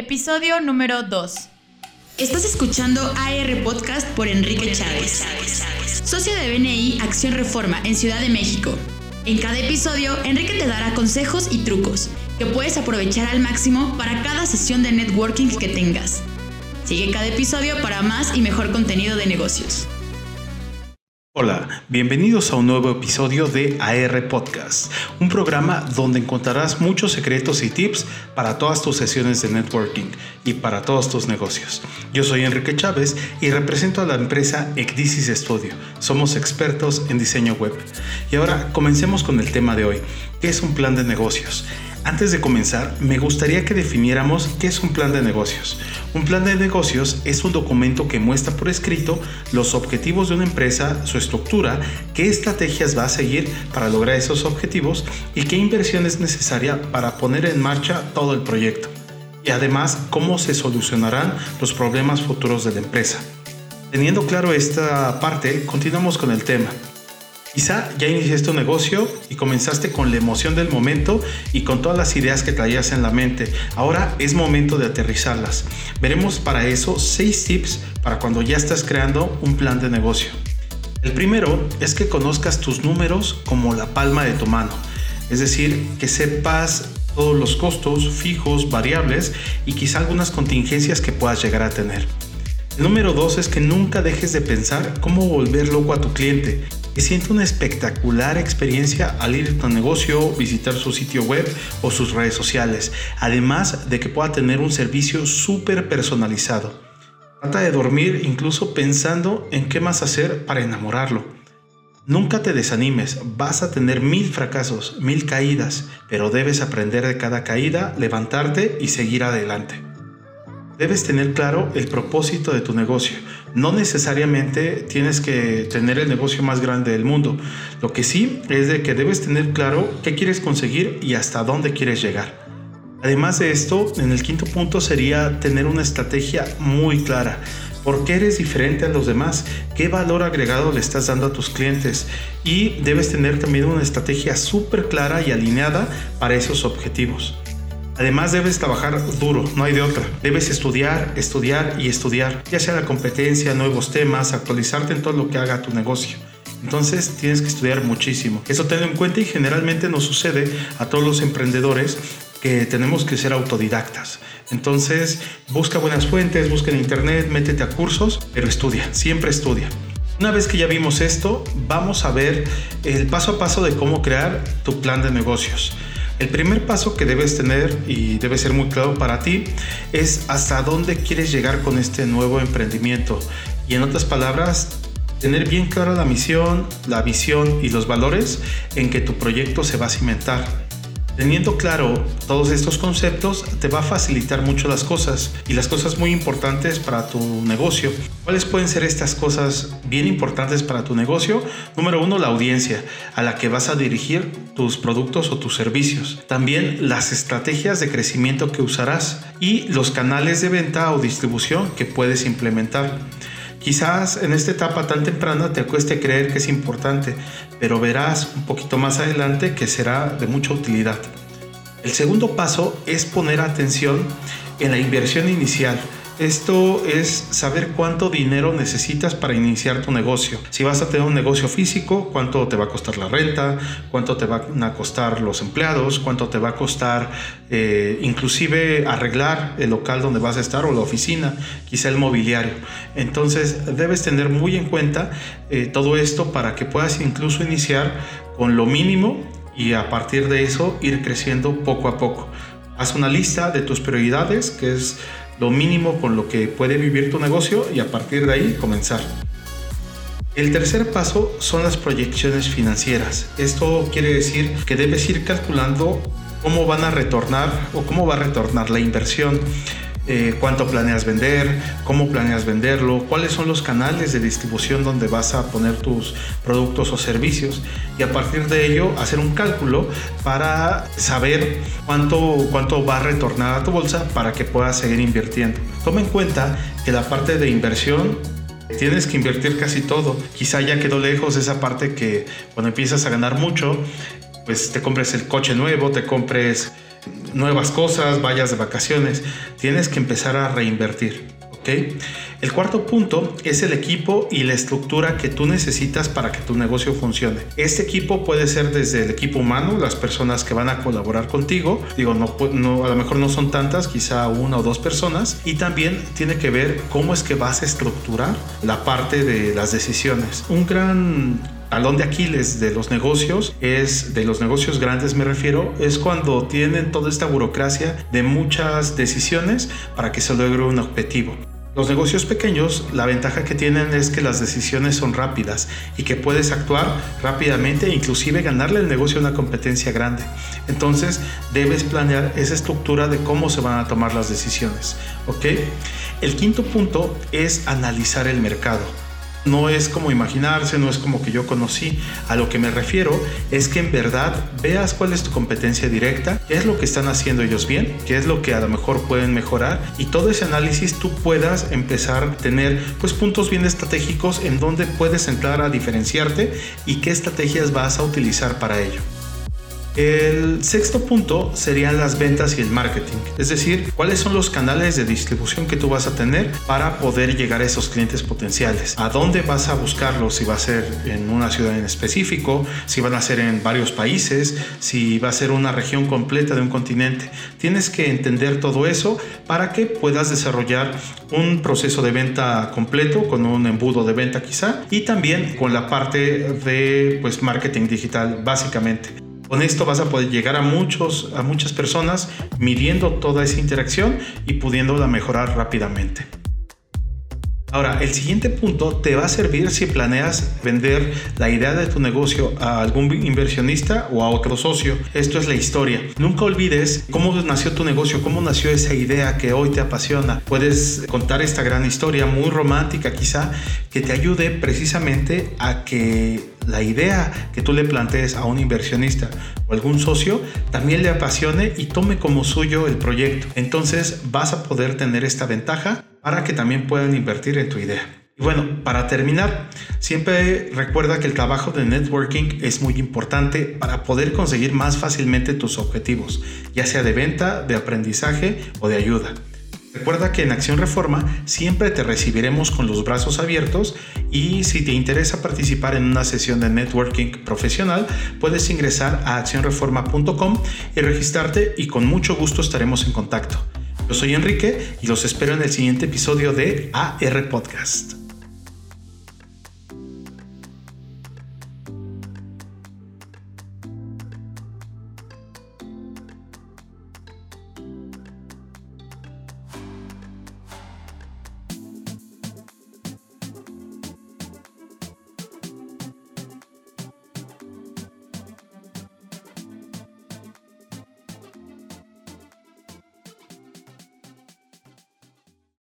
Episodio número 2. Estás escuchando AR Podcast por Enrique Chávez, socio de BNI Acción Reforma en Ciudad de México. En cada episodio, Enrique te dará consejos y trucos que puedes aprovechar al máximo para cada sesión de networking que tengas. Sigue cada episodio para más y mejor contenido de negocios. Hola, bienvenidos a un nuevo episodio de AR Podcast, un programa donde encontrarás muchos secretos y tips para todas tus sesiones de networking y para todos tus negocios. Yo soy Enrique Chávez y represento a la empresa Ecdisis Studio. Somos expertos en diseño web. Y ahora comencemos con el tema de hoy, ¿qué es un plan de negocios? Antes de comenzar, me gustaría que definiéramos qué es un plan de negocios. Un plan de negocios es un documento que muestra por escrito los objetivos de una empresa, su estructura, qué estrategias va a seguir para lograr esos objetivos y qué inversión es necesaria para poner en marcha todo el proyecto. Y además, cómo se solucionarán los problemas futuros de la empresa. Teniendo claro esta parte, continuamos con el tema. Quizá ya iniciaste tu negocio y comenzaste con la emoción del momento y con todas las ideas que traías en la mente. Ahora es momento de aterrizarlas. Veremos para eso seis tips para cuando ya estás creando un plan de negocio. El primero es que conozcas tus números como la palma de tu mano. Es decir, que sepas todos los costos fijos, variables y quizá algunas contingencias que puedas llegar a tener. El número dos es que nunca dejes de pensar cómo volver loco a tu cliente que siente una espectacular experiencia al ir a tu negocio, visitar su sitio web o sus redes sociales, además de que pueda tener un servicio súper personalizado. Trata de dormir incluso pensando en qué más hacer para enamorarlo. Nunca te desanimes, vas a tener mil fracasos, mil caídas, pero debes aprender de cada caída, levantarte y seguir adelante. Debes tener claro el propósito de tu negocio. No necesariamente tienes que tener el negocio más grande del mundo. Lo que sí es de que debes tener claro qué quieres conseguir y hasta dónde quieres llegar. Además de esto, en el quinto punto sería tener una estrategia muy clara. ¿Por qué eres diferente a los demás? ¿Qué valor agregado le estás dando a tus clientes? Y debes tener también una estrategia súper clara y alineada para esos objetivos. Además debes trabajar duro, no hay de otra. Debes estudiar, estudiar y estudiar, ya sea la competencia, nuevos temas, actualizarte en todo lo que haga tu negocio. Entonces tienes que estudiar muchísimo. Eso tenlo en cuenta y generalmente nos sucede a todos los emprendedores que tenemos que ser autodidactas. Entonces busca buenas fuentes, busca en internet, métete a cursos, pero estudia, siempre estudia. Una vez que ya vimos esto, vamos a ver el paso a paso de cómo crear tu plan de negocios. El primer paso que debes tener y debe ser muy claro para ti es hasta dónde quieres llegar con este nuevo emprendimiento. Y en otras palabras, tener bien clara la misión, la visión y los valores en que tu proyecto se va a cimentar. Teniendo claro todos estos conceptos te va a facilitar mucho las cosas y las cosas muy importantes para tu negocio. ¿Cuáles pueden ser estas cosas bien importantes para tu negocio? Número uno, la audiencia a la que vas a dirigir tus productos o tus servicios. También las estrategias de crecimiento que usarás y los canales de venta o distribución que puedes implementar. Quizás en esta etapa tan temprana te cueste creer que es importante, pero verás un poquito más adelante que será de mucha utilidad. El segundo paso es poner atención en la inversión inicial esto es saber cuánto dinero necesitas para iniciar tu negocio. Si vas a tener un negocio físico, cuánto te va a costar la renta, cuánto te van a costar los empleados, cuánto te va a costar eh, inclusive arreglar el local donde vas a estar o la oficina, quizá el mobiliario. Entonces debes tener muy en cuenta eh, todo esto para que puedas incluso iniciar con lo mínimo y a partir de eso ir creciendo poco a poco. Haz una lista de tus prioridades, que es lo mínimo con lo que puede vivir tu negocio y a partir de ahí comenzar. El tercer paso son las proyecciones financieras. Esto quiere decir que debes ir calculando cómo van a retornar o cómo va a retornar la inversión. Eh, cuánto planeas vender, cómo planeas venderlo, cuáles son los canales de distribución donde vas a poner tus productos o servicios y a partir de ello hacer un cálculo para saber cuánto, cuánto va a retornar a tu bolsa para que puedas seguir invirtiendo. Toma en cuenta que la parte de inversión tienes que invertir casi todo. Quizá ya quedó lejos esa parte que cuando empiezas a ganar mucho, pues te compres el coche nuevo, te compres nuevas cosas, vayas de vacaciones, tienes que empezar a reinvertir. El cuarto punto es el equipo y la estructura que tú necesitas para que tu negocio funcione. Este equipo puede ser desde el equipo humano, las personas que van a colaborar contigo, digo, no, no, a lo mejor no son tantas, quizá una o dos personas, y también tiene que ver cómo es que vas a estructurar la parte de las decisiones. Un gran talón de Aquiles de los negocios es, de los negocios grandes me refiero, es cuando tienen toda esta burocracia de muchas decisiones para que se logre un objetivo. Los negocios pequeños, la ventaja que tienen es que las decisiones son rápidas y que puedes actuar rápidamente e inclusive ganarle el negocio a una competencia grande. Entonces debes planear esa estructura de cómo se van a tomar las decisiones. ¿ok? El quinto punto es analizar el mercado. No es como imaginarse, no es como que yo conocí. A lo que me refiero es que en verdad veas cuál es tu competencia directa, qué es lo que están haciendo ellos bien, qué es lo que a lo mejor pueden mejorar y todo ese análisis tú puedas empezar a tener pues puntos bien estratégicos en donde puedes entrar a diferenciarte y qué estrategias vas a utilizar para ello. El sexto punto serían las ventas y el marketing, es decir, cuáles son los canales de distribución que tú vas a tener para poder llegar a esos clientes potenciales. ¿A dónde vas a buscarlos? Si va a ser en una ciudad en específico, si van a ser en varios países, si va a ser una región completa de un continente. Tienes que entender todo eso para que puedas desarrollar un proceso de venta completo con un embudo de venta quizá y también con la parte de pues marketing digital básicamente. Con esto vas a poder llegar a, muchos, a muchas personas midiendo toda esa interacción y pudiéndola mejorar rápidamente. Ahora, el siguiente punto te va a servir si planeas vender la idea de tu negocio a algún inversionista o a otro socio. Esto es la historia. Nunca olvides cómo nació tu negocio, cómo nació esa idea que hoy te apasiona. Puedes contar esta gran historia, muy romántica quizá, que te ayude precisamente a que la idea que tú le plantees a un inversionista o algún socio también le apasione y tome como suyo el proyecto. Entonces vas a poder tener esta ventaja para que también puedan invertir en tu idea. Y bueno, para terminar, siempre recuerda que el trabajo de networking es muy importante para poder conseguir más fácilmente tus objetivos, ya sea de venta, de aprendizaje o de ayuda. Recuerda que en Acción Reforma siempre te recibiremos con los brazos abiertos y si te interesa participar en una sesión de networking profesional, puedes ingresar a accionreforma.com y registrarte y con mucho gusto estaremos en contacto. Yo soy Enrique y los espero en el siguiente episodio de AR Podcast.